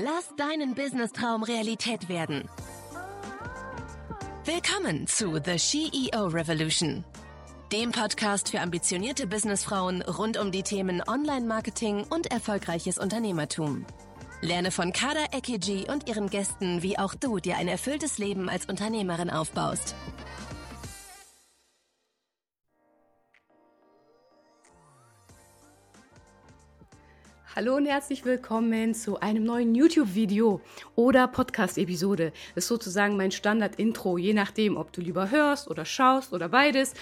Lass deinen Business-Traum Realität werden. Willkommen zu The CEO Revolution, dem Podcast für ambitionierte Businessfrauen rund um die Themen Online-Marketing und erfolgreiches Unternehmertum. Lerne von Kada Ekiji und ihren Gästen, wie auch du dir ein erfülltes Leben als Unternehmerin aufbaust. Hallo und herzlich willkommen zu einem neuen YouTube-Video oder Podcast-Episode. Das ist sozusagen mein Standard-Intro, je nachdem, ob du lieber hörst oder schaust oder beides.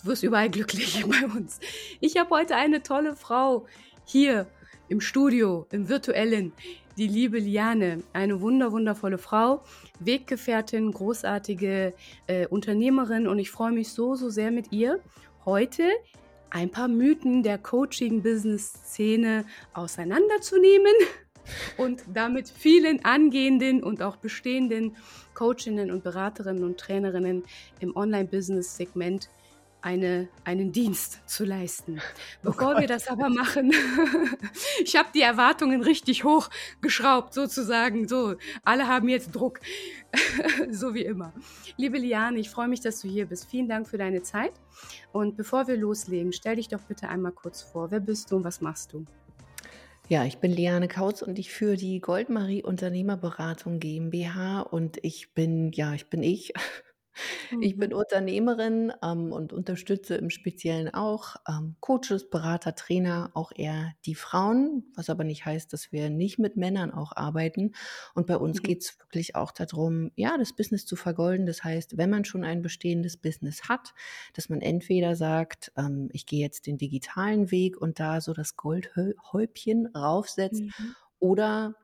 Du wirst überall glücklich bei uns. Ich habe heute eine tolle Frau hier im Studio, im virtuellen, die liebe Liane, eine wunder wundervolle Frau, Weggefährtin, großartige äh, Unternehmerin und ich freue mich so, so sehr mit ihr heute ein paar Mythen der Coaching-Business-Szene auseinanderzunehmen und damit vielen angehenden und auch bestehenden Coachinnen und Beraterinnen und Trainerinnen im Online-Business-Segment eine, einen Dienst zu leisten. Oh Bevor oh wir das aber machen, ich habe die Erwartungen richtig hoch geschraubt, sozusagen. So, alle haben jetzt Druck, so wie immer. Liebe Liane, ich freue mich, dass du hier bist. Vielen Dank für deine Zeit. Und bevor wir loslegen, stell dich doch bitte einmal kurz vor. Wer bist du und was machst du? Ja, ich bin Liane Kautz und ich führe die Goldmarie Unternehmerberatung GmbH und ich bin, ja, ich bin ich. Ich bin mhm. Unternehmerin ähm, und unterstütze im Speziellen auch ähm, Coaches, Berater, Trainer, auch eher die Frauen, was aber nicht heißt, dass wir nicht mit Männern auch arbeiten. Und bei uns Mhm. geht es wirklich auch darum, ja, das Business zu vergolden. Das heißt, wenn man schon ein bestehendes Business hat, dass man entweder sagt, ähm, ich gehe jetzt den digitalen Weg und da so das Goldhäubchen raufsetzt, Mhm. oder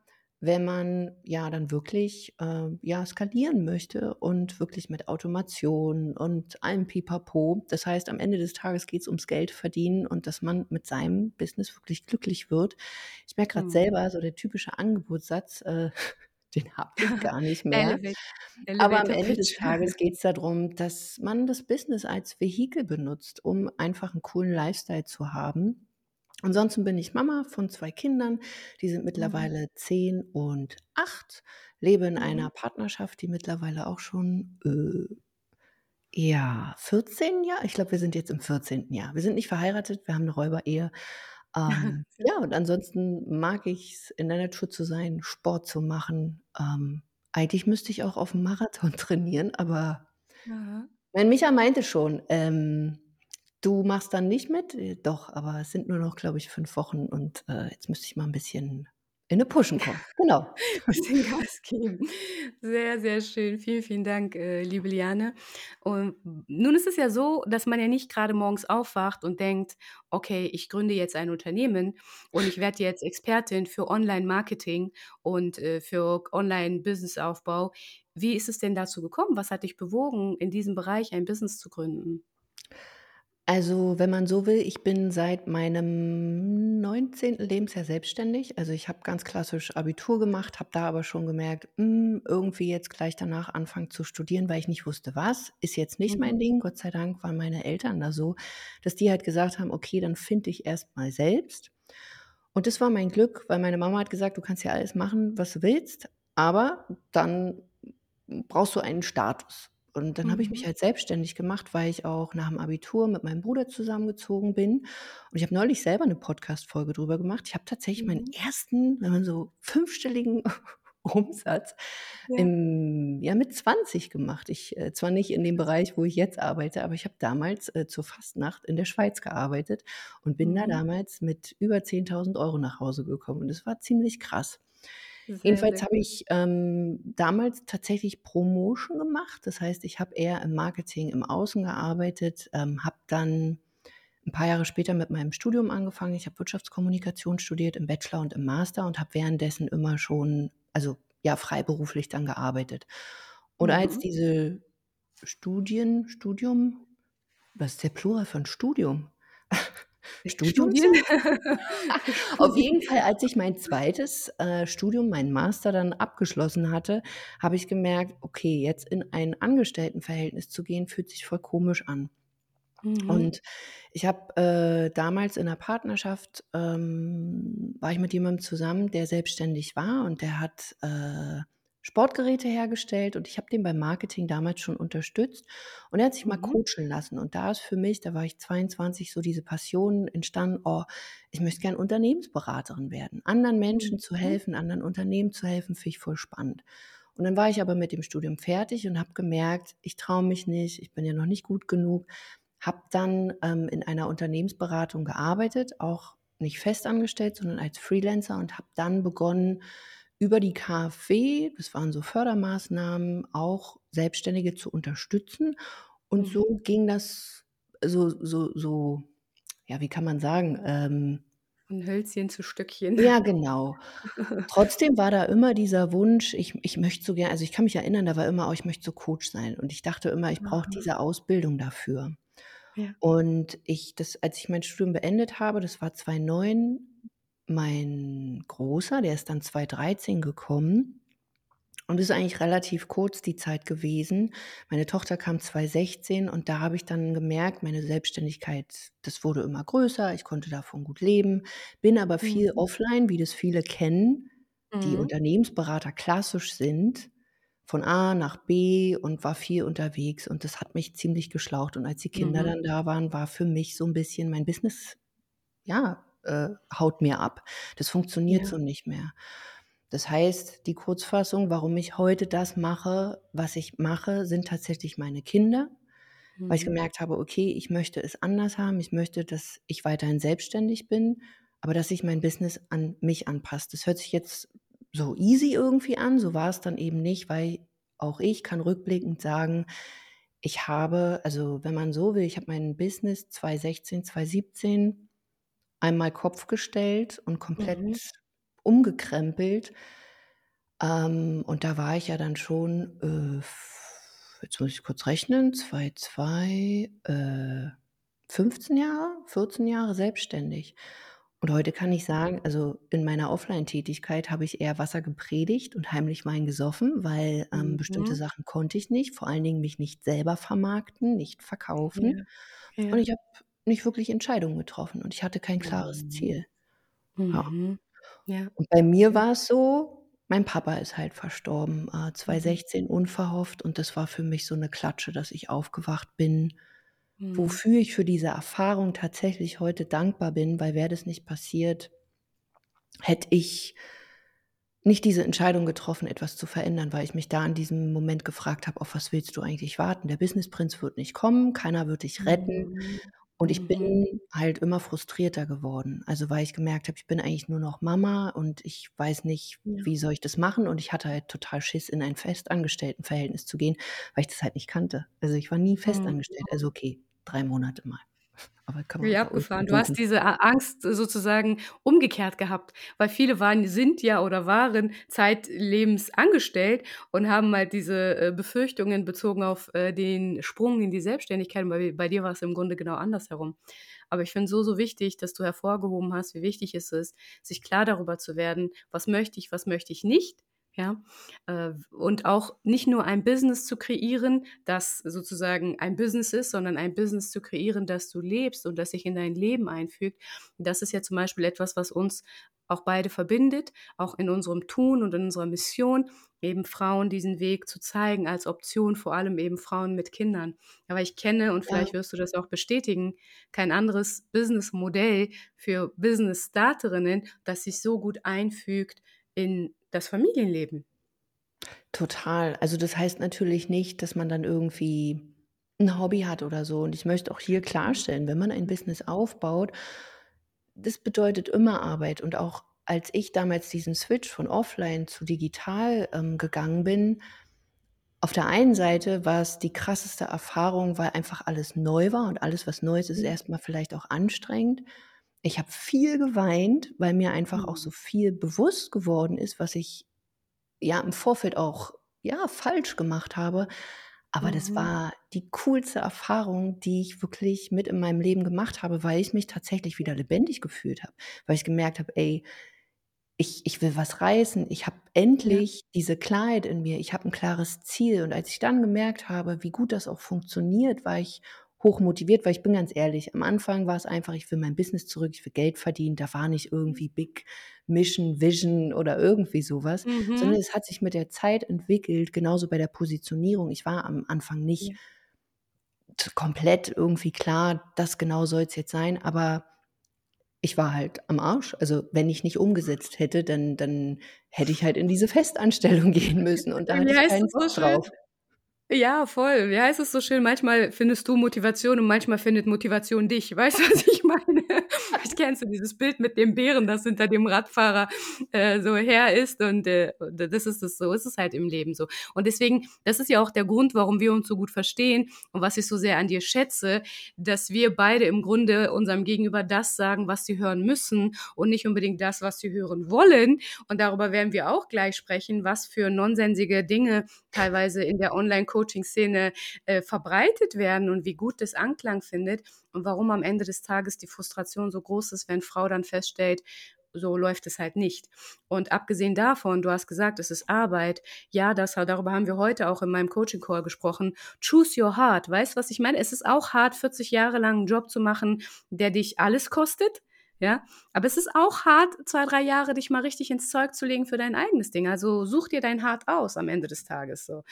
wenn man ja dann wirklich äh, ja skalieren möchte und wirklich mit Automation und allem Pipapo. Das heißt, am Ende des Tages geht es ums Geld verdienen und dass man mit seinem Business wirklich glücklich wird. Ich merke gerade mhm. selber, so der typische Angebotssatz, äh, den habe ich gar nicht mehr. Elevate, Aber am Ende des Tages geht es darum, dass man das Business als Vehikel benutzt, um einfach einen coolen Lifestyle zu haben Ansonsten bin ich Mama von zwei Kindern, die sind Mhm. mittlerweile 10 und 8, lebe in einer mhm. Partnerschaft, die mittlerweile auch schon, äh, ja, 14 Jahre ich glaube, wir sind jetzt im 14. Jahr. Wir sind nicht verheiratet, wir haben eine Räuberehe. Ähm, ja, und ansonsten mag ich es, in der Natur zu sein, Sport zu machen. Ähm, eigentlich müsste ich auch auf auf'm Marathon trainieren, aber Ja. mein Micha meinte schon, ähm Du machst dann nicht mit? Äh, doch, aber es sind nur noch, glaube ich, fünf Wochen und, äh, jetzt müsste ich mal ein bisschen in 'ne Pushen kommen. Genau. Bisschen Gas geben. Sehr, sehr schön. Vielen, vielen Dank, äh, liebe Liane. Und nun ist es ja so, dass man ja nicht gerade morgens aufwacht und denkt: „Okay, ich gründe jetzt ein Unternehmen und ich werde jetzt Expertin für Online-Marketing und, äh, für Online-Businessaufbau.“ Wie ist es denn dazu gekommen? Was hat dich bewogen, in diesem Bereich ein Business zu gründen? Also, wenn man so will, ich bin seit meinem 19. Lebensjahr selbstständig. Also, ich habe ganz klassisch Abitur gemacht, habe da aber schon gemerkt, hm, irgendwie jetzt gleich danach anfangen zu studieren, weil ich nicht wusste, was. Ist jetzt nicht mein mhm. Ding. Gott sei Dank waren meine Eltern da so, dass die halt gesagt haben: „Okay, dann finde ich erst mal selbst.“ Und das war mein Glück, weil meine Mama hat gesagt: „Du kannst ja alles machen, was du willst, aber dann brauchst du einen Status.“ Und dann habe ich mich mhm. halt selbstständig gemacht, weil ich auch nach dem Abitur mit meinem Bruder zusammengezogen bin. Und ich habe neulich selber eine Podcast-Folge drüber gemacht. Ich habe tatsächlich meinen mhm. ersten, wenn man so fünfstelligen Umsatz Ja. im ja, mit 20 gemacht. Ich äh, zwar nicht in dem Bereich, wo ich jetzt arbeite, aber ich habe damals, äh, zur Fastnacht in der Schweiz gearbeitet und bin da mhm. damals mit über 10.000 Euro nach Hause gekommen und das war ziemlich krass. Sehr, Jedenfalls habe ich ähm, damals tatsächlich Promotion gemacht. Das heißt, ich habe eher im Marketing im Außen gearbeitet, ähm, habe dann ein paar Jahre später mit meinem Studium angefangen. Ich habe Wirtschaftskommunikation studiert im Bachelor und im Master und habe währenddessen immer schon, also ja, freiberuflich dann gearbeitet. Und als mhm. diese Studien, Studium, was ist der Plural von Studium? Studium? Auf jeden Fall, als ich mein zweites äh, Studium, mein Master dann abgeschlossen hatte, habe ich gemerkt, okay, jetzt in ein Angestelltenverhältnis zu gehen, fühlt sich voll komisch an. Mhm. Und ich habe, äh, damals in 'ner Partnerschaft, ähm war ich mit jemandem zusammen, der selbstständig war und der hat, äh, Sportgeräte hergestellt und ich habe den beim Marketing damals schon unterstützt und er hat sich mal Mhm. coachen lassen und da ist für mich da war ich 22, so diese Passion entstanden: „Oh, ich möchte gern Unternehmensberaterin werden. Anderen Menschen zu Mhm. helfen, anderen Unternehmen zu helfen, finde ich voll spannend.“ Und dann war ich aber mit dem Studium fertig und habe gemerkt, ich traue mich nicht, ich bin ja noch nicht gut genug. Habe dann, ähm, in einer Unternehmensberatung gearbeitet, auch nicht festangestellt, sondern als Freelancer und habe dann begonnen, über die KfW, das waren so Fördermaßnahmen, auch Selbstständige zu unterstützen. Und so Mhm. ging das so so so ja, wie kann man sagen, ähm Von Hölzchen zu Stöckchen. Ja, genau. Trotzdem war da immer dieser Wunsch, ich ich möchte so gern also, ich kann mich erinnern, da war immer: „Oh, ich möchte so Coach sein.“ Und ich dachte immer, ich brauche diese Ausbildung dafür. Ja. Und ich das als ich mein Studium beendet habe, das war 2009, mein Großer, der ist dann 2013 gekommen und ist eigentlich relativ kurz die Zeit gewesen. Meine Tochter kam 2016 und da habe ich dann gemerkt, meine Selbstständigkeit, das wurde immer größer, ich konnte davon gut leben, bin aber viel Mhm. offline, wie das viele kennen, die Mhm. Unternehmensberater klassisch sind, von A nach B und war viel unterwegs und das hat mich ziemlich geschlaucht. Und als die Kinder Mhm. dann da waren, war für mich so 'n bisschen mein Business, ja, äh, haut mir ab. Das funktioniert Ja. so nicht mehr. Das heißt, die Kurzfassung, warum ich heute das mache, was ich mache, sind tatsächlich meine Kinder, weil ich Mhm. gemerkt habe: „Okay, ich möchte es anders haben. Ich möchte, dass ich weiterhin selbstständig bin, aber dass sich mein Business an mich anpasst.“ Das hört sich jetzt so easy irgendwie an, so war es dann eben nicht, weil auch ich kann rückblickend sagen, ich habe also, wenn man so will, ich habe mein Business 2016, 2017 einmal Kopf gestellt und Mhm. komplett umgekrempelt. Ähm, und da war ich ja dann schon, äh, jetzt muss ich kurz rechnen, 2, 2, äh, 15 Jahre, 14 Jahre selbstständig. Und heute kann ich sagen, also, in meiner Offline-Tätigkeit habe ich eher Wasser gepredigt und heimlich Wein gesoffen, weil, ähm, bestimmte Mhm. Sachen konnte ich nicht, vor allen Dingen mich nicht selber vermarkten, nicht Ja, verkaufen. Und ja. ich habe nicht wirklich Entscheidungen getroffen und ich hatte kein klares Mhm. Ziel. Ja. Mhm. Ja. Und bei mir Ja. war's so, mein Papa ist halt verstorben, äh, Mhm. 2016 unverhofft und das war für mich so 'ne Klatsche, dass ich aufgewacht bin, Mhm. wofür ich für diese Erfahrung tatsächlich heute dankbar bin, weil wäre das nicht passiert hätte ich nicht diese Entscheidung getroffen, etwas zu verändern, weil ich mich da in diesem Moment gefragt habe: „Auf was willst du eigentlich warten? Der Business-Prinz wird nicht kommen, keiner wird dich retten.“ Mhm. Und ich Mhm. bin halt immer frustrierter geworden. Also, weil ich gemerkt habe, ich bin eigentlich nur noch Mama und ich weiß nicht, Ja. wie soll ich das machen? Und ich hatte halt total Schiss, in ein Festangestelltenverhältnis zu gehen, weil ich das halt nicht kannte. Also, ich war nie Mhm. festangestellt. Also, okay, 3 Monate mal, aber kann man Ultra abgefahren. Du hast diese A Angst sozusagen umgekehrt gehabt, weil viele waren sind ja oder waren zeitlebens angestellt und haben halt diese, äh, Befürchtungen bezogen auf, äh, den Sprung in die Selbstständigkeit. Bei bei dir war's im Grunde genau andersherum. Aber ich finde so, so wichtig, dass du hervorgehoben hast, wie wichtig es ist, sich klar darüber zu werden: „Was möchte ich, was möchte ich nicht?“ Ja? Äh, und auch nicht nur ein Business zu kreieren, das sozusagen ein Business ist, sondern ein Business zu kreieren, das du lebst und das sich in dein Leben einfügt. Das ist ja zum Beispiel etwas, was uns auch beide verbindet, auch in unserem Tun und in unserer Mission, eben Frauen diesen Weg zu zeigen als Option, vor allem eben Frauen mit Kindern. Aber ich kenne, und Ja. vielleicht wirst du das auch bestätigen, kein anderes Businessmodell für Business-Starterinnen, das sich so gut einfügt in das Familienleben. Total. Also, das heißt natürlich nicht, dass man dann irgendwie 'n Hobby hat oder so. Und ich möchte auch hier Mhm. klarstellen, wenn man ein Business aufbaut das bedeutet immer Arbeit. Und auch als ich damals diesen Switch von offline zu digital, ähm, gegangen bin auf der einen Seite war's die krasseste Erfahrung, weil einfach alles neu war und alles, was neu ist, ist Ja. erst mal vielleicht auch anstrengend. Ich habe viel geweint, weil mir einfach auch so Mhm. viel bewusst geworden ist, was ich, ja, im Vorfeld auch, ja, falsch gemacht habe. Aber das Mhm. war die coolste Erfahrung, die ich wirklich mit in meinem Leben gemacht habe, weil ich mich tatsächlich wieder lebendig gefühlt habe. Weil ich gemerkt habe: „Ey, ich ich will was reißen. Ich habe Ja. endlich diese Klarheit in mir. Ich habe 'n klares Ziel.“ Und als ich dann gemerkt habe, wie gut das auch funktioniert, war ich hoch motiviert, weil ich bin ganz ehrlich, am Anfang war es einfach, ich will mein Business zurück, ich will Geld verdienen, da war nicht irgendwie Big Mission, Vision oder irgendwie sowas, mhm. sondern es hat sich mit der Zeit entwickelt, genauso bei der Positionierung. Ich war am Anfang nicht ja. komplett irgendwie klar, das genau soll es jetzt sein, aber ich war halt am Arsch. Also wenn ich nicht umgesetzt hätte, dann, dann hätte ich halt in diese Festanstellung gehen müssen und da hatte ich keinen Bock drauf. Ja, voll. Wie heißt es so schön? Manchmal findest du Motivation und manchmal findet Motivation dich. Weißt du, was ich meine? Ich kennst du dieses Bild mit dem Bären, das hinter dem Radfahrer äh, so her ist und äh, das ist es so, ist es halt im Leben so. Und deswegen, das ist ja auch der Grund, warum wir uns so gut verstehen und was ich so sehr an dir schätze, dass wir beide im Grunde unserem Gegenüber das sagen, was sie hören müssen und nicht unbedingt das, was sie hören wollen. Und darüber werden wir auch gleich sprechen, was für nonsensige Dinge teilweise in der Online-Coaching Coaching-Szene äh, verbreitet werden und wie gut das Anklang findet und warum am Ende des Tages die Frustration so groß ist, wenn Frau dann feststellt, so läuft es halt nicht. Und abgesehen davon, du hast gesagt, es ist Arbeit. Ja, das, darüber haben wir heute auch in meinem Coaching Call gesprochen. Choose your heart. Weißt du, was ich meine? Es ist auch hart, 40 Jahre lang einen Job zu machen, der dich alles kostet. Ja, aber es ist auch hart, zwei, drei Jahre dich mal richtig ins Zeug zu legen für dein eigenes Ding. Also such dir dein Hart aus am Ende des Tages. So.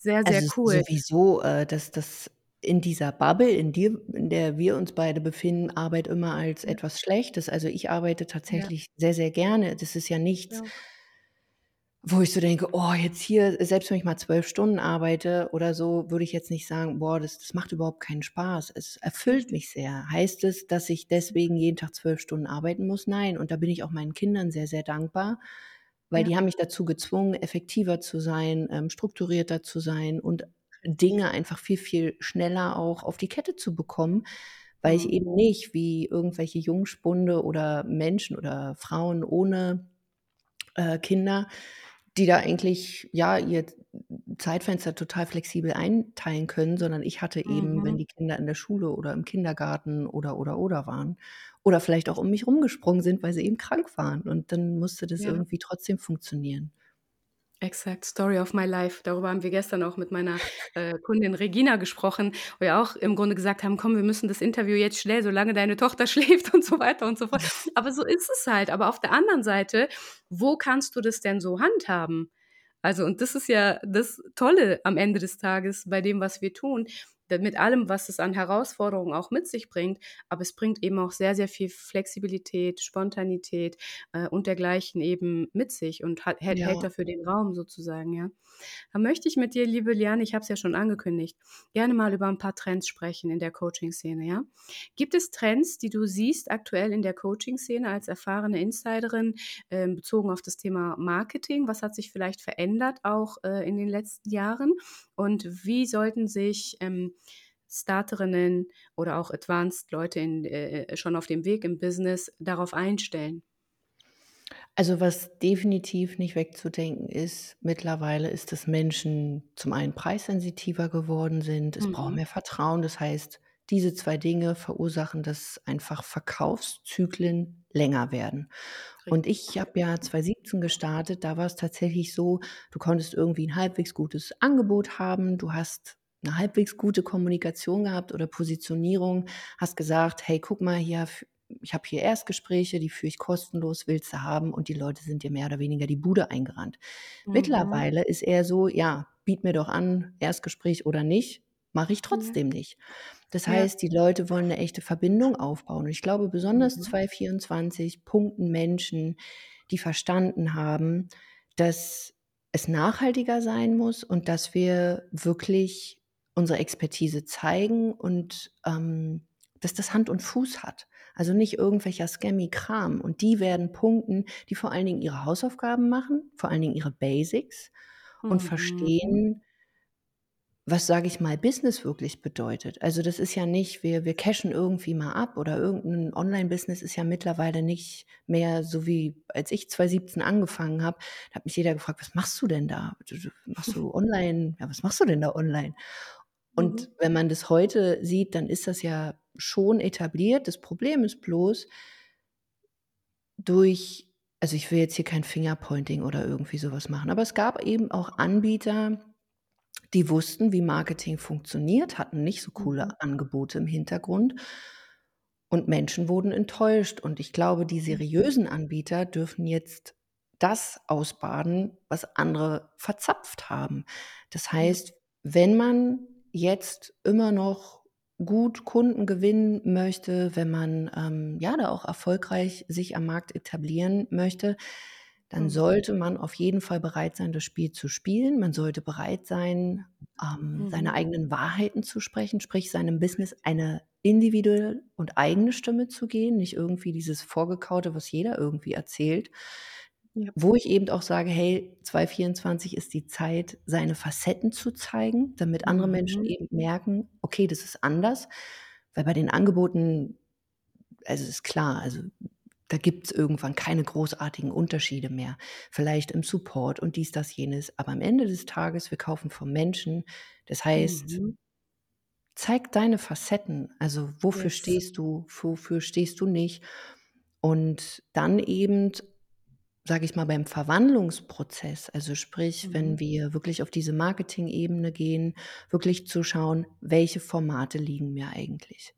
Sehr, sehr Also cool. sowieso, äh, dass das in dieser Bubble, in dir in der wir uns beide befinden, Arbeit immer als Ja. etwas Schlechtes. Also, ich arbeite Ja. tatsächlich sehr, sehr gerne. Das ist ja nichts, Ja. wo ich so denke: „Oh, jetzt hier“ selbst wenn ich mal 12 Stunden arbeite oder so, würde ich jetzt nicht sagen: „Boah, das das macht überhaupt keinen Spaß.“ Es erfüllt mich sehr. Heißt es, dass ich deswegen jeden Tag 12 Stunden arbeiten muss? Nein. Und da bin ich auch meinen Kindern sehr, sehr dankbar, weil Ja. die haben mich dazu gezwungen, effektiver zu sein, ähm, strukturierter zu sein und Dinge einfach viel, viel schneller auch auf die Kette zu bekommen, weil ich Mhm. eben nicht wie irgendwelche Jungspunde oder Menschen oder Frauen ohne, äh, Kinder, die da eigentlich, ja, ihr Zeitfenster total flexibel einteilen können, sondern ich hatte eben, wenn Mhm. die Kinder in der Schule oder im Kindergarten oder, oder, oder waren oder vielleicht auch um mich rumgesprungen sind, weil sie eben krank waren und dann musste das Ja. irgendwie trotzdem funktionieren. Exakt, Story of my life. Darüber haben wir gestern auch mit meiner, äh, Kundin Regina gesprochen, wo wir auch im Grunde gesagt haben: „Komm, wir müssen das Interview jetzt schnell, solange deine Tochter schläft“ und so weiter und so fort. Aber so ist es halt. Aber auf der anderen Seite, wo kannst du das denn so handhaben? Also, und das ist ja das Tolle am Ende des Tages bei dem, was wir tun, mit allem, was es an Herausforderungen auch mit sich bringt, aber es bringt eben auch sehr, sehr viel Flexibilität, Spontanität, äh, und dergleichen eben mit sich und hat hält hält Ja. dafür den Raum sozusagen, ja. Da möchte ich mit dir, liebe Liane, ich habe es ja schon angekündigt, gerne mal über 'n paar Trends sprechen in der Coaching-Szene, ja? Gibt es Trends, die du siehst aktuell in der Coaching-Szene als erfahrene Insiderin, ähm, bezogen auf das Thema Marketing? Was hat sich vielleicht verändert auch, äh, in den letzten Jahren? Und wie sollten sich, ähm, Starterinnen oder auch Advanced Leute in äh, schon auf dem Weg im Business darauf einstellen? Also, was definitiv nicht wegzudenken ist mittlerweile, ist, dass Menschen zum einen preissensitiver geworden sind. Es braucht Mhm. mehr Vertrauen. Das heißt, diese 2 Dinge verursachen, dass einfach Verkaufszyklen länger werden. Und Richtig. ich habe ja 2017 gestartet, da war es tatsächlich so, du konntest irgendwie 'n halbwegs gutes Angebot haben, du hast 'ne halbwegs gute Kommunikation gehabt oder Positionierung, hast gesagt: „Hey, guck mal hier, ich habe hier Erstgespräche, die führe ich kostenlos, willst du haben?“ Und die Leute sind dir mehr oder weniger die Bude eingerannt. Mhm. Mittlerweile ist eher so: „Ja, biete mir doch an, Erstgespräch oder nicht, mache ich Ja. trotzdem nicht.“ Das Ja. heißt, die Leute wollen 'ne echte Verbindung aufbauen. Und ich glaube, besonders Mhm. 2024 punkten Menschen, die verstanden haben, dass es nachhaltiger sein muss und dass wir wirklich unsere Expertise zeigen und, ähm, dass das Hand und Fuß hat. Also, nicht irgendwelcher scammy Kram. Und die werden punkten, die vor allen Dingen ihre Hausaufgaben machen, vor allen Dingen ihre Basics und Mhm. verstehen was, sage ich mal, Business wirklich bedeutet. Also, das ist ja nicht, wir wir cashen irgendwie mal ab oder irgend 'n Online-Business ist ja mittlerweile nicht mehr so wie als ich 2017 angefangen habe, da hat mich jeder gefragt: „Was machst du denn da? Machst du online ja, was machst du denn da online?“ Und Mhm. wenn man das heute sieht, dann ist das ja schon etabliert. Das Problem ist bloß durch also, ich will jetzt hier kein Fingerpointing oder irgendwie so was machen, aber es gab eben auch Anbieter die wussten, wie Marketing funktioniert, hatten nicht so coole Mhm. Angebote im Hintergrund und Menschen wurden enttäuscht. Und ich glaube, die Mhm. seriösen Anbieter dürfen jetzt das ausbaden, was andere verzapft haben. Das heißt, wenn man jetzt immer noch gut Kunden gewinnen möchte, wenn man, ähm, ja, da auch erfolgreich sich am Markt etablieren möchte, dann Mhm. sollte man auf jeden Fall bereit sein, das Spiel zu spielen. Man sollte bereit sein, ähm, seine Mhm. eigenen Wahrheiten zu sprechen, sprich seinem Business eine individuelle und eigene Stimme zu geben, nicht irgendwie dieses Vorgekaute, was jeder irgendwie erzählt. Ja. Wo ich eben auch sage: „Hey, 2024 ist die Zeit, seine Facetten zu zeigen, damit andere Menschen Mhm. eben merken: Okay, das ist anders.“ Weil bei den Angeboten also, ist klar, also, da gibt's irgendwann keine großartigen Unterschiede mehr. Vielleicht im Support und dies, das, jenes, aber am Ende des Tages, wir kaufen vom Menschen. Das heißt Mhm. zeig deine Facetten. Also, wofür Yes. stehst du, wofür stehst du nicht? Und dann eben, sage ich mal, beim Verwandlungsprozess, also sprich, Mhm. wenn wir wirklich auf diese Marketing-Ebene gehen, wirklich zu schauen, welche Formate liegen mir eigentlich?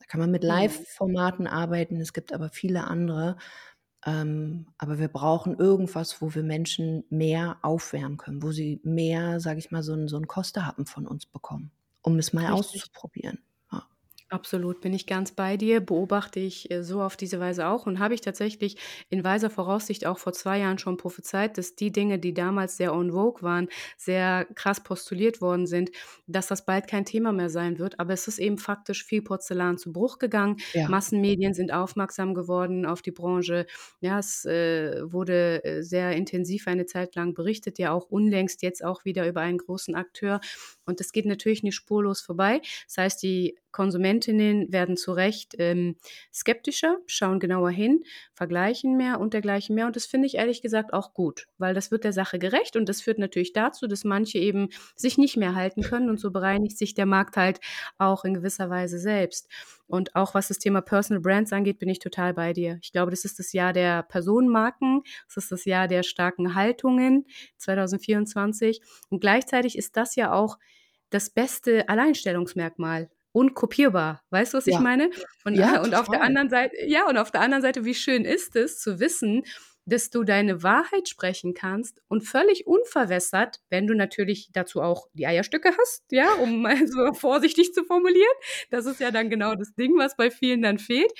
Da kann man mit Mhm. Live-Formaten arbeiten, es gibt aber viele andere. Ähm, aber wir brauchen irgendwas, wo wir Menschen mehr aufwärmen können, wo sie mehr, sage ich mal, so 'n so Kostehappen von uns bekommen, um es mal Richtig. auszuprobieren. Absolut, bin ich ganz bei dir, beobachte ich, äh, so auf diese Weise auch und habe ich tatsächlich in weiser Voraussicht auch vor 2 Jahren schon prophezeit, dass die Dinge, die damals sehr en vogue waren, sehr krass postuliert worden sind, dass das bald kein Thema mehr sein wird. Aber es ist eben faktisch viel Porzellan zu Bruch gegangen. Ja. Massenmedien sind aufmerksam geworden auf die Branche. Ja, es, äh, wurde, äh, sehr intensiv eine Zeit lang berichtet, ja auch unlängst jetzt auch wieder über einen großen Akteur. Und das geht natürlich nicht spurlos vorbei. Das heißt, die Konsumentinnen werden zu Recht, ähm, skeptischer, schauen genauer hin, vergleichen mehr und dergleichen mehr. Und das finde ich ehrlich gesagt auch gut, weil das wird der Sache gerecht und das führt natürlich dazu, dass manche eben sich nicht mehr halten können und so bereinigt sich der Markt halt auch in gewisser Weise selbst. Und auch was das Thema Personal Brands angeht, bin ich total bei dir. Ich glaube, das ist das Jahr der Personenmarken, es ist das Jahr der starken Haltungen 2024 und gleichzeitig ist das ja auch das beste Alleinstellungsmerkmal. Unkopierbar. Weißt du, was ich Ja. meine? Und, Ja, und auf der anderen Seite ja, und auf der anderen Seite, wie schön ist es zu wissen, dass du deine Wahrheit sprechen kannst und völlig unverwässert, wenn du natürlich dazu auch die Eierstücke hast, ja, um mal so vorsichtig zu formulieren. Das ist ja dann genau das Ding, was bei vielen dann fehlt.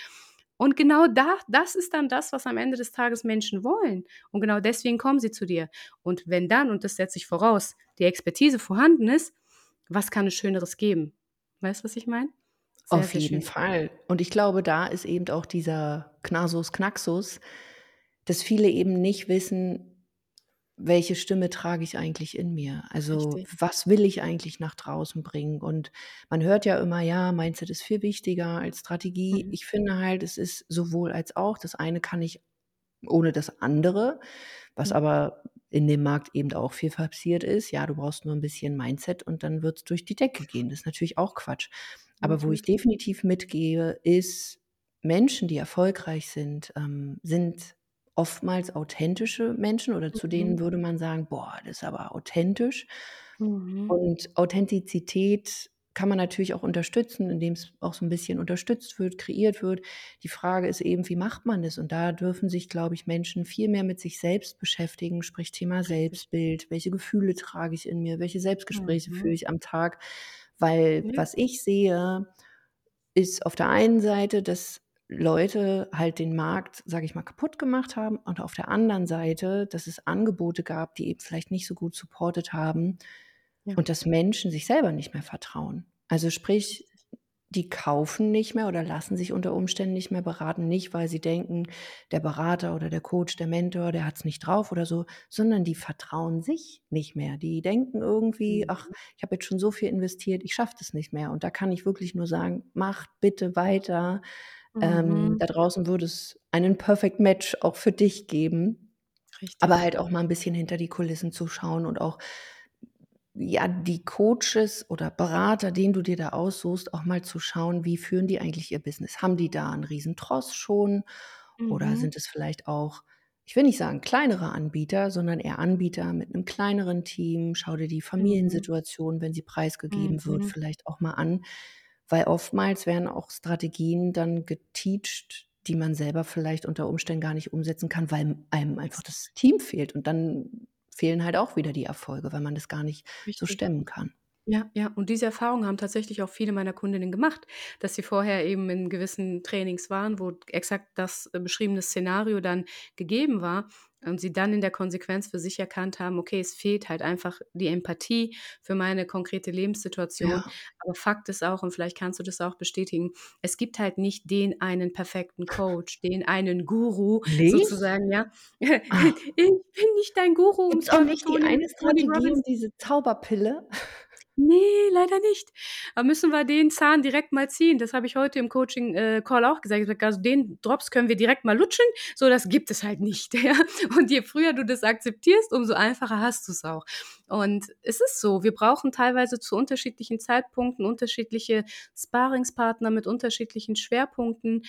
Und genau da das ist dann das, was am Ende des Tages Menschen wollen. Und genau deswegen kommen sie zu dir. Und wenn dann, und das setze ich voraus, die Expertise vorhanden ist, was kann es Schöneres geben? Weißt du, was ich meine? Sehr, Auf sehr jeden schön. Fall. Und ich glaube, da ist eben auch dieser Knasus Knaxus, dass viele eben nicht wissen, welche Stimme trage ich eigentlich in mir? Also, Richtig. was will ich eigentlich nach draußen bringen? Und man hört ja immer: „Ja, Mindset ist viel wichtiger als Strategie.“ Mhm. Ich finde halt, es ist sowohl als auch. Das eine kann nicht ohne das andere, was Mhm. aber in dem Markt eben auch viel passiert ist. Ja, du brauchst nur 'n bisschen Mindset und dann wird's durch die Decke gehen. Das ist natürlich auch Quatsch. Aber wo ich definitiv mitgehe, ist, Menschen, die erfolgreich sind, ähm, sind oftmals authentische Menschen oder zu Mhm. denen würde man sagen: „Boah, das ist aber authentisch.“ Mhm. Und Authentizität kann man natürlich auch unterstützen, indem's auch so 'n bisschen unterstützt wird, kreiert wird. Die Frage ist eben, wie macht man das? Und da dürfen sich, glaube ich, Menschen viel mehr mit sich selbst beschäftigen, sprich Thema. Selbstbild. Welche Gefühle trage ich in mir? Welche Selbstgespräche führe Mhm. ich am Tag? Weil was ich sehe, ist auf der einen Seite, dass Leute halt den Markt, sage ich mal, kaputt gemacht haben und auf der anderen Seite, dass es Angebote gab, die eben vielleicht nicht so gut supported haben Ja. und dass Menschen sich selber nicht mehr vertrauen. Also, sprich, die kaufen nicht mehr oder lassen sich unter Umständen nicht mehr beraten, nicht, weil sie denken, der Berater oder der Coach, der Mentor, der hat's nicht drauf oder so, sondern die vertrauen sich nicht mehr. Die denken irgendwie: „Ach, Mhm. ich habe jetzt schon so viel investiert, ich schaffe das nicht mehr.“ Und da kann ich wirklich nur sagen: „Macht bitte weiter.“ Ähm, Mhm. da draußen würde es einen Perfect Match auch für dich geben. Aber Richtig. halt auch mal 'n bisschen hinter die Kulissen zu schauen und auch ja, die Coaches oder Berater, den du dir da aussuchst, auch mal zu schauen, wie führen die eigentlich ihr Business? Haben die da 'n Riesentross schon oder Mhm. sind es vielleicht auch ich will nicht sagen kleinere Anbieter, sondern eher Anbieter mit einem kleineren Team. Schau dir die Mhm. Familiensituation, wenn sie preisgegeben wird, Mhm. vielleicht auch mal an. Weil oftmals werden auch Strategien dann geteacht, die man selber vielleicht unter Umständen gar nicht umsetzen kann, weil einem einfach das Team fehlt. Und dann fehlen halt auch wieder die Erfolge, weil man das gar nicht so Richtig. stemmen kann. Ja, ja. Und diese Erfahrung haben tatsächlich auch viele meiner Kundinnen gemacht, dass sie vorher eben in gewissen Trainings waren, wo exakt das äh, beschriebene Szenario dann gegeben war und sie dann in der Konsequenz für sich erkannt haben, okay, es fehlt halt einfach die Empathie für meine konkrete Lebenssituation. Ja. Aber Fakt ist auch, und vielleicht kannst du das auch bestätigen, es gibt halt nicht den einen perfekten Coach, den einen Guru Nicht? sozusagen, ja. Ah. Ich bin nicht dein Guru, es auch nicht die eine Strategie und diese Zauberpille? Nee, leider nicht. Da müssen wir den Zahn direkt mal ziehen. Das habe ich heute im Coaching-Call auch gesagt. Ich habe gesagt, also den Drops können wir direkt mal lutschen. So, das gibt es halt nicht. Ja? Und je früher du das akzeptierst, umso einfacher hast du es auch. Und es ist so, wir brauchen teilweise zu unterschiedlichen Zeitpunkten unterschiedliche Sparingspartner mit unterschiedlichen Schwerpunkten.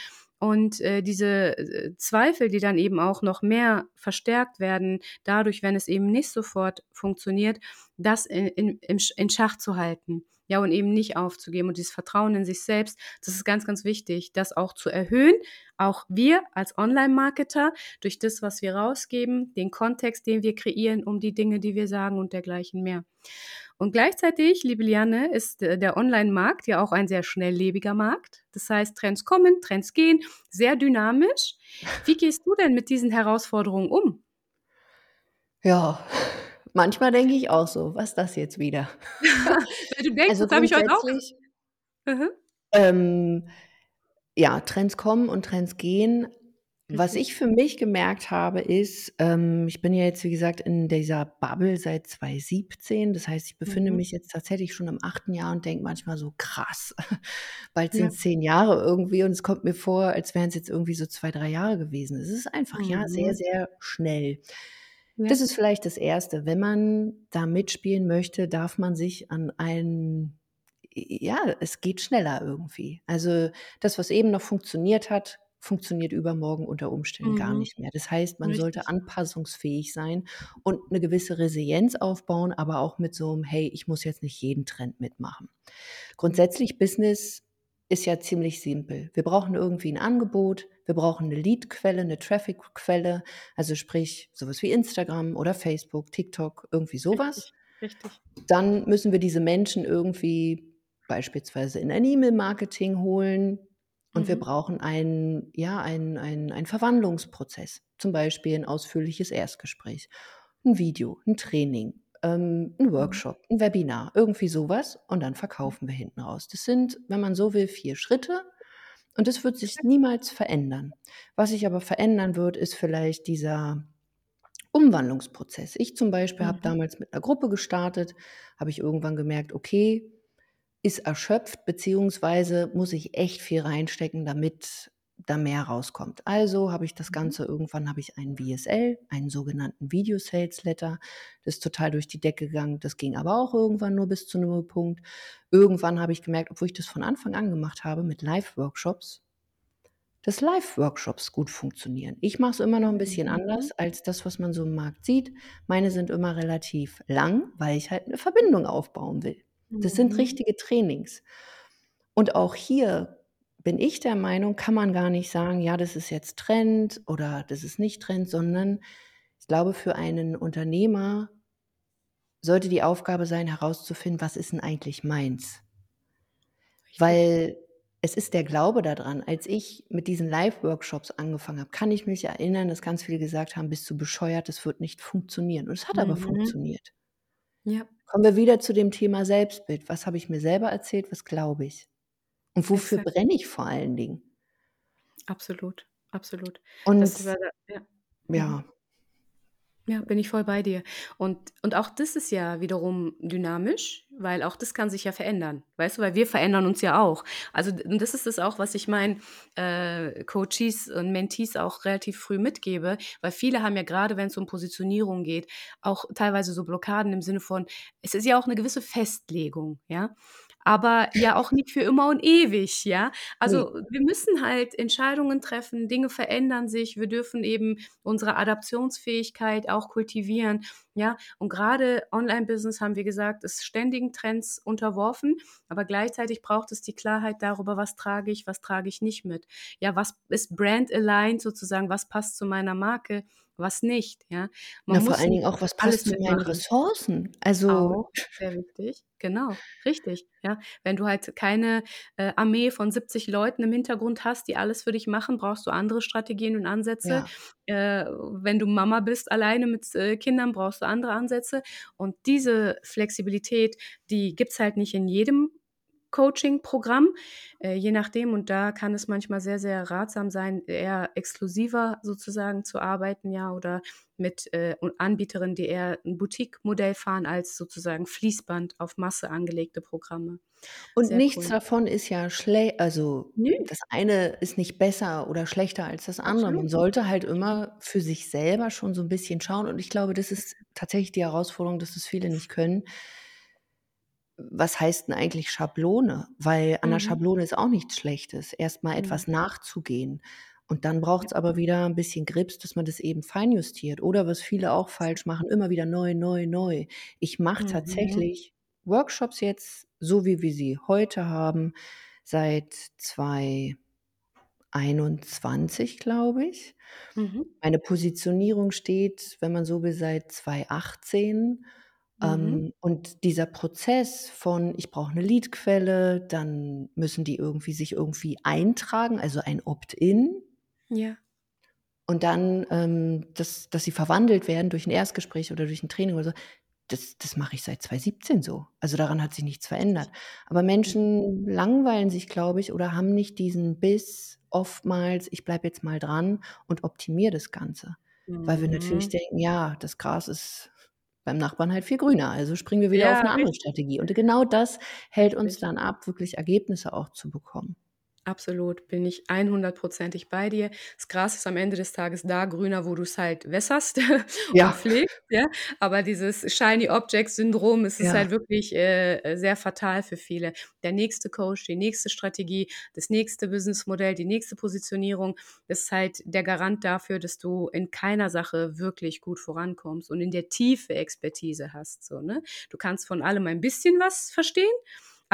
Und äh, diese äh, Zweifel, die dann eben auch noch mehr verstärkt werden, dadurch, wenn es eben nicht sofort funktioniert, das in, in, in, in Schach zu halten. Ja, und eben nicht aufzugeben und dieses Vertrauen in sich selbst, das ist ganz, ganz wichtig, das auch zu erhöhen. Auch wir als Online-Marketer, durch das, was wir rausgeben, den Kontext, den wir kreieren, um die Dinge, die wir sagen und dergleichen mehr. Und gleichzeitig, liebe Liane, ist äh, der Online-Markt ja auch ein sehr schnelllebiger Markt. Das heißt, Trends kommen, Trends gehen, sehr dynamisch. Wie gehst du denn mit diesen Herausforderungen um? Ja, manchmal denke ich auch so, was ist das jetzt wieder? Du denkst, Also das habe ich heute auch. Mhm. ähm, ja, Trends kommen und Trends gehen. Was Richtig. ich für mich gemerkt habe, ist, ähm, ich bin ja jetzt, wie gesagt, in dieser Bubble seit 2017. Das heißt, ich befinde Mhm. mich jetzt tatsächlich schon im achten Jahr und denke manchmal so, krass, bald Ja. sind es zehn Jahre irgendwie und es kommt mir vor, als wären es jetzt irgendwie so zwei, drei Jahre gewesen. Es ist einfach, ja, sehr, Mhm. sehr schnell. Ja. Das ist vielleicht das Erste. Wenn man da mitspielen möchte, darf man sich an einen, ja, es geht schneller irgendwie. Also das, was eben noch funktioniert hat, funktioniert übermorgen unter Umständen gar Mhm. nicht mehr. Das heißt, man sollte Richtig. anpassungsfähig sein und eine gewisse Resilienz aufbauen, aber auch mit so einem, hey, ich muss jetzt nicht jeden Trend mitmachen. Grundsätzlich Business ist ja ziemlich simpel. Wir brauchen irgendwie ein Angebot, wir brauchen eine Leadquelle, eine Trafficquelle, also sprich sowas wie Instagram oder Facebook, TikTok, irgendwie sowas. Richtig. Richtig. Dann müssen wir diese Menschen irgendwie beispielsweise in ein E-Mail-Marketing holen und wir Mhm. brauchen einen, ja, einen, einen, einen Verwandlungsprozess, zum Beispiel ein ausführliches Erstgespräch, ein Video, ein Training, ähm, ein Mhm. Workshop, ein Webinar, irgendwie sowas und dann verkaufen wir hinten raus. Das sind, wenn man so will, vier Schritte und das wird sich niemals verändern. Was sich aber verändern wird, ist vielleicht dieser Umwandlungsprozess. Ich zum Beispiel habe Mhm. damals mit einer Gruppe gestartet, habe ich irgendwann gemerkt, okay, ist erschöpft, beziehungsweise muss ich echt viel reinstecken, damit da mehr rauskommt. Also habe ich das Mhm. Ganze, irgendwann habe ich einen VSL, einen sogenannten Video Sales Letter. Das ist total durch die Decke gegangen. Das ging aber auch irgendwann nur bis zu einem Punkt. Irgendwann habe ich gemerkt, obwohl ich das von Anfang an gemacht habe mit Live-Workshops, dass Live-Workshops gut funktionieren. Ich mache es immer noch ein bisschen Mhm. anders als das, was man so im Markt sieht. Meine sind immer relativ lang, weil ich halt eine Verbindung aufbauen will. Das sind Mhm. richtige Trainings. Und auch hier bin ich der Meinung, kann man gar nicht sagen, ja, das ist jetzt Trend oder das ist nicht Trend, sondern ich glaube, für einen Unternehmer sollte die Aufgabe sein, herauszufinden, was ist denn eigentlich meins? Richtig. Weil es ist der Glaube daran. Als ich mit diesen Live-Workshops angefangen habe, kann ich mich erinnern, dass ganz viele gesagt haben, bist du bescheuert, das wird nicht funktionieren. Und es hat aber Mhm. funktioniert. Ja. Kommen wir wieder zu dem Thema Selbstbild. Was habe ich mir selber erzählt? Was glaube ich? Und wofür Exakt. brenne ich vor allen Dingen? Absolut. Absolut. Und da ja. Mhm. ja, Ja, bin ich voll bei dir. Und, und auch das ist ja wiederum dynamisch, weil auch das kann sich ja verändern. Weißt du, weil wir verändern uns ja auch. Also, und das ist es auch, was ich meinen äh, Coaches und Mentees auch relativ früh mitgebe, weil viele haben ja gerade, wenn es um Positionierung geht, auch teilweise so Blockaden im Sinne von, es ist ja auch eine gewisse Festlegung, ja. Aber ja auch nicht für immer und ewig, ja. Also, wir müssen halt Entscheidungen treffen, Dinge verändern sich, wir dürfen eben unsere Adaptionsfähigkeit auch kultivieren, ja. Und grade Online-Business, haben wir gesagt, ist ständigen Trends unterworfen, aber gleichzeitig braucht es die Klarheit darüber, was trage ich, was trage ich nicht mit. Ja, was ist brand aligned sozusagen, was passt zu meiner Marke, was nicht, ja. Man Na, vor allen Dingen auch, was passt zu meinen. Ressourcen? Also Auch, sehr wichtig, genau, richtig, ja. Wenn du halt keine, äh, Armee von 70 Leuten im Hintergrund hast, die alles für dich machen, brauchst du andere Strategien und Ansätze. Ja. Äh, wenn du Mama bist, alleine mit, äh, Kindern, brauchst du andere Ansätze. Und diese Flexibilität, die gibt's halt nicht in jedem Coaching-Programm, äh, je nachdem. Und da kann es manchmal sehr, sehr ratsam sein, eher exklusiver sozusagen zu arbeiten, ja, oder mit, äh, Anbieterinnen, die eher 'n Boutique-Modell fahren als sozusagen Fließband auf Masse angelegte Programme. Und Sehr nichts cool. davon ist ja schle also, Ne. das eine ist nicht besser oder schlechter als das andere. Absolut Man sollte halt immer für sich selber schon so 'n bisschen schauen und ich glaube, das ist tatsächlich die Herausforderung, dass das viele nicht können. Was heißt 'n eigentlich Schablone? Weil an 'ner Mhm. Schablone ist auch nichts Schlechtes, erst mal Mhm. etwas nachzugehen. Und dann braucht's Ja. aber wieder 'n bisschen Grips, dass man das eben feinjustiert. Oder was viele auch falsch machen, immer wieder neu, neu, neu. Ich mache Mhm. tatsächlich Workshops jetzt, so wie wir sie heute haben, seit 2021, glaube ich. Mhm. Meine Positionierung steht, wenn man so will, seit 2018. Mhm. Ähm, und dieser Prozess von: „Ich brauche 'ne Leadquelle“, dann müssen die irgendwie sich irgendwie eintragen, also ein Opt-in. Ja. Und dann, ähm, dass dass sie verwandelt werden durch 'n Erstgespräch oder durch 'n Training oder so. Das das mache ich seit 2017 so. Also, daran hat sich nichts verändert. Aber Mhm. Menschen langweilen sich, glaube ich, oder haben nicht diesen Biss oftmals: „Ich bleibe jetzt mal dran und optimiere das Ganze.“ Weil wir natürlich Mhm. denken: „Ja, das Gras ist beim Nachbarn halt viel grüner, also springen wir wieder auf Ja, 'ne andere richtig. Strategie.“ Und genau das hält uns Richtig. dann ab, wirklich Ergebnisse auch zu bekommen. Absolut, bin ich 100 % bei dir. Das Gras ist am Ende des Tages da grüner, wo du's halt wässerst und Ja. pflegst, ja? Aber dieses Shiny Object Syndrom, es ist Ja. halt wirklich, äh, sehr fatal für viele. Der nächste Coach, die nächste Strategie, das nächste Businessmodell, die nächste Positionierung ist halt der Garant dafür, dass du in keiner Sache wirklich gut vorankommst und in der Tiefe Expertise hast, so, ne? Du kannst von allem ein bisschen was verstehen,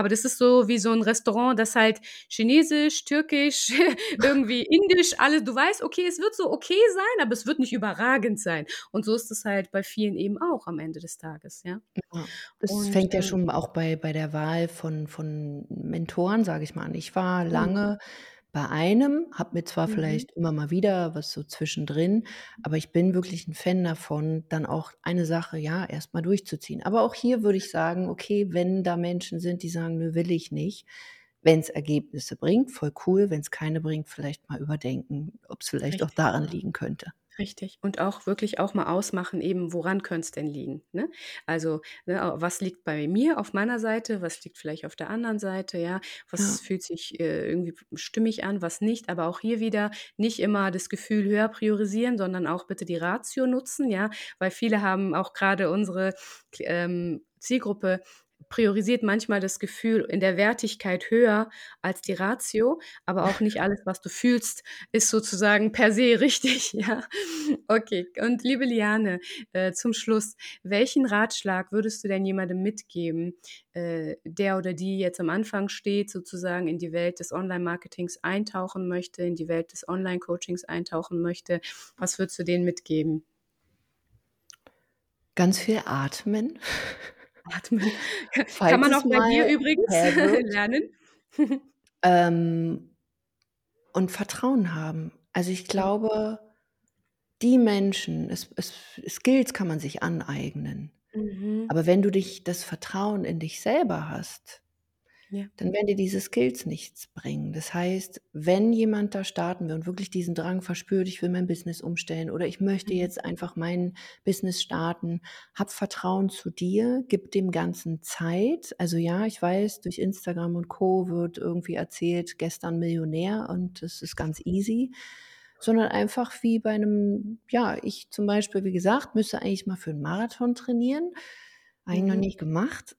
aber das ist so wie so 'n Restaurant, das halt Chinesisch, Türkisch, irgendwie Indisch, alle du weißt, okay, es wird so okay sein, aber es wird nicht überragend sein. Und so ist es halt bei vielen eben auch am Ende des Tages, ja? Ja, das Und, fängt ja ähm schon auch bei bei der Wahl von von Mentoren, sage ich mal, an. Ich war Mhm. Bei einem, habe mir zwar Mhm. vielleicht immer mal wieder was so zwischendrin aber ich bin wirklich 'n Fan davon, dann auch eine Sache, ja, erst mal durchzuziehen. Aber auch hier würde ich sagen: „Okay, wenn da Menschen sind, die sagen: ‚Nö, will ich nicht.‘“ Wenn's Ergebnisse bringt, voll cool, wenn's keine bringt, vielleicht mal überdenken, ob's vielleicht auch Richtig. daran liegen könnte. Richtig. Und auch wirklich auch mal ausmachen eben, woran könnte es denn liegen, ne? Also, ne, was liegt bei mir auf meiner Seite, was liegt vielleicht auf der anderen Seite, ja? Was Ja. fühlt sich, äh, irgendwie stimmig an, was nicht? Aber auch hier wieder nicht immer das Gefühl höher priorisieren, sondern auch bitte die Ratio nutzen, ja? Weil viele haben auch grade unsere ähm, Zielgruppe priorisiert manchmal das Gefühl in der Wertigkeit höher als die Ratio, aber auch nicht alles, was du fühlst, ist sozusagen per se richtig, ja? Okay. Und liebe Liane, äh, zum Schluss, welchen Ratschlag würdest du denn jemandem mitgeben, äh, der oder die jetzt am Anfang steht, sozusagen in die Welt des Online-Marketings eintauchen möchte, in die Welt des Online-Coachings eintauchen möchte? Was würdest du denen mitgeben? Ganz viel atmen. Atmen. Kann Falls man es auch bei dir übrigens lernen. Ähm, und Vertrauen haben. Also, ich glaube, die Menschen es es Skills kann man sich aneignen. Mhm. Aber wenn du dich das Vertrauen in dich selber hast, Ja. dann werden dir diese Skills nichts bringen. Das heißt, wenn jemand da starten will und wirklich diesen Drang verspürt: „Ich will mein Business umstellen“ oder „Ich möchte Mhm. jetzt einfach mein Business starten“, hab Vertrauen zu dir, gib dem Ganzen Zeit. Also, ja, ich weiß, durch Instagram und Co. wird irgendwie erzählt: „Gestern Millionär“ und das ist ganz easy. Sondern einfach wie bei 'nem ja, ich zum Beispiel, wie gesagt, müsste eigentlich mal für 'n Marathon trainieren. Habe ich noch Mhm. nicht gemacht.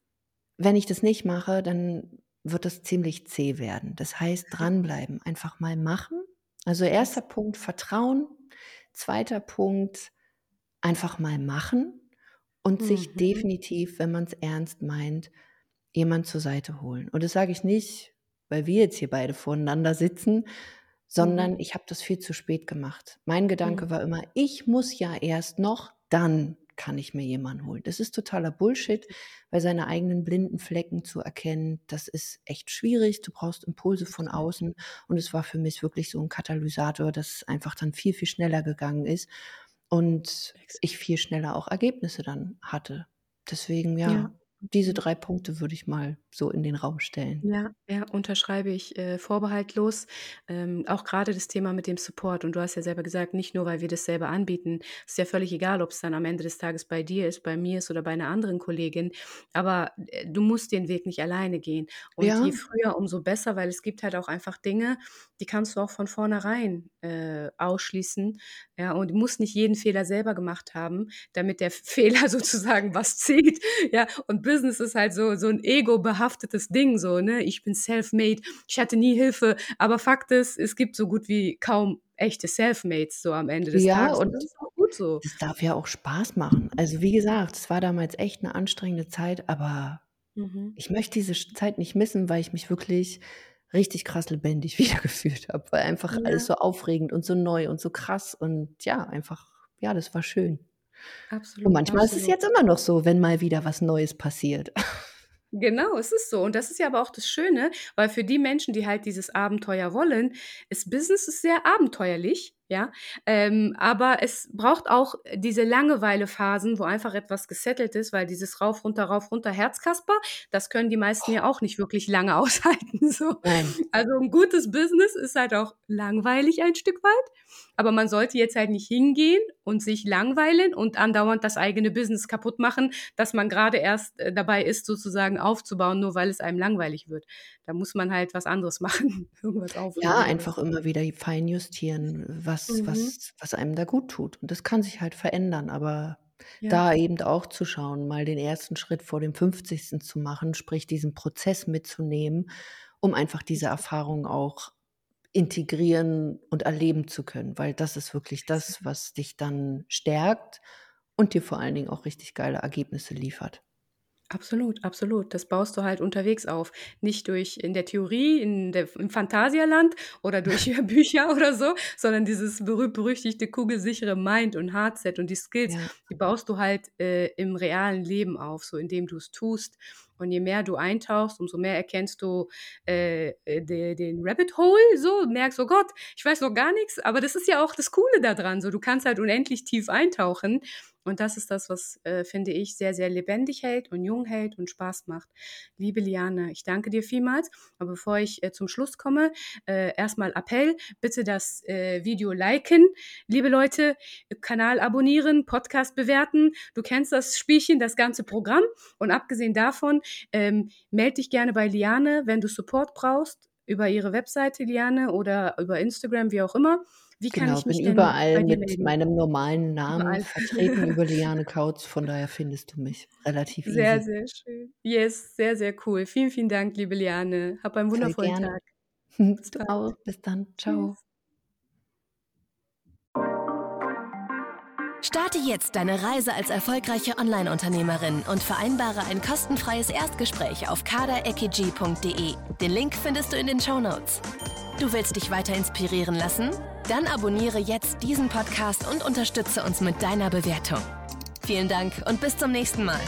Wenn ich das nicht mache, dann wird das ziemlich zäh werden. Das heißt, dranbleiben, einfach mal machen. Also erster Punkt, Vertrauen. Zweiter Punkt, einfach mal machen und mhm. sich definitiv, wenn man es ernst meint, jemand zur Seite holen. Und das sage ich nicht, weil wir jetzt hier beide voneinander sitzen, sondern mhm. ich habe das viel zu spät gemacht. Mein Gedanke mhm. war immer, ich muss ja erst noch, dann kann ich mir jemanden holen. Das ist totaler Bullshit, weil seine eigenen blinden Flecken zu erkennen, das ist echt schwierig. Du brauchst Impulse von außen. Und es war für mich wirklich so ein Katalysator, dass einfach dann viel, viel schneller gegangen ist und ich viel schneller auch Ergebnisse dann hatte. Deswegen, ja, ja. Diese drei Punkte würde ich mal so in den Raum stellen. Ja, ja, unterschreibe ich äh, vorbehaltlos. Ähm, auch gerade das Thema mit dem Support. Und du hast ja selber gesagt, nicht nur, weil wir das selber anbieten. Ist ja völlig egal, ob es dann am Ende des Tages bei dir ist, bei mir ist oder bei einer anderen Kollegin. Aber äh, du musst den Weg nicht alleine gehen. Und ja. je früher, umso besser, weil es gibt halt auch einfach Dinge, die kannst du auch von vornherein äh, ausschließen. Ja, und du musst nicht jeden Fehler selber gemacht haben, damit der Fehler sozusagen was zieht. Ja, und Business ist halt so, so ein Ego-behaftet behaftetes Ding, so, ne? Ich bin self-made, ich hatte nie Hilfe. Aber Fakt ist, es gibt so gut wie kaum echte Selfmates so am Ende des ja, Tages. Und das ist auch gut so. Das darf ja auch Spaß machen. Also wie gesagt, es war damals echt eine anstrengende Zeit, aber mhm. ich möchte diese Zeit nicht missen, weil ich mich wirklich richtig krass lebendig wiedergefühlt habe, weil einfach ja. alles so aufregend und so neu und so krass und ja, einfach, ja, das war schön. Absolut. Und manchmal absolut. ist es jetzt immer noch so, wenn mal wieder was Neues passiert. Genau, es ist so. Und das ist ja aber auch das Schöne, weil für die Menschen, die halt dieses Abenteuer wollen, ist Business ist sehr abenteuerlich ja. Ähm, aber es braucht auch diese Langeweile-Phasen, wo einfach etwas gesettelt ist, weil dieses rauf, runter, rauf, runter, Herzkasper, das können die meisten ja auch nicht wirklich lange aushalten. So. Also ein gutes Business ist halt auch langweilig ein Stück weit, aber man sollte jetzt halt nicht hingehen und sich langweilen und andauernd das eigene Business kaputt machen, dass man gerade erst äh, dabei ist, sozusagen aufzubauen, nur weil es einem langweilig wird. Da muss man halt was anderes machen, irgendwas aufnehmen. Ja, einfach immer wieder fein justieren, was, mhm. was, was einem da gut tut. Und das kann sich halt verändern, aber ja. da eben auch zu schauen, mal den ersten Schritt vor dem 50. zu machen, sprich diesen Prozess mitzunehmen, um einfach diese Erfahrung auch integrieren und erleben zu können, weil das ist wirklich das, was dich dann stärkt und dir vor allen Dingen auch richtig geile Ergebnisse liefert. Absolut, absolut. Das baust du halt unterwegs auf. Nicht durch in der Theorie, in der, im Phantasialand oder durch Bücher oder so, sondern dieses berühmt-berüchtigte kugelsichere Mind und Hardset und die Skills, ja. die baust du halt äh, im realen Leben auf, so indem du es tust. Und je mehr du eintauchst, umso mehr erkennst du äh, äh de, den Rabbit Hole, so, merkst, oh Gott, ich weiß noch gar nichts, aber das ist ja auch das Coole daran, so, du kannst halt unendlich tief eintauchen und das ist das, was, äh, finde ich, sehr, sehr lebendig hält und jung hält und Spaß macht. Liebe Liane, ich danke dir vielmals. Aber bevor ich äh, zum Schluss komme, äh, erstmal Appell, bitte das äh, Video liken. Liebe Leute, Kanal abonnieren, Podcast bewerten. Du kennst das Spielchen, das ganze Programm. Und abgesehen davon, ähm, melde dich gerne bei Liane, wenn du Support brauchst über ihre Webseite, Liane, oder über Instagram, wie auch immer. Wie kann Genau, ich mich bin denn überall mit melden? meinem normalen Namen Überall. vertreten über Liane Kautz, von daher findest du mich relativ Sehr, easy. sehr schön. Yes, sehr, sehr cool. Vielen, vielen Dank, liebe Liane. Hab einen Voll wundervollen gerne. Tag. Bis Du auch. Bis dann. Ciao. Tschüss. Starte jetzt deine Reise als erfolgreiche Online-Unternehmerin und vereinbare ein kostenfreies Erstgespräch auf kaderekg.de. Den Link findest du in den Show Notes. Du willst dich weiter inspirieren lassen? Dann abonniere jetzt diesen Podcast und unterstütze uns mit deiner Bewertung. Vielen Dank und bis zum nächsten Mal.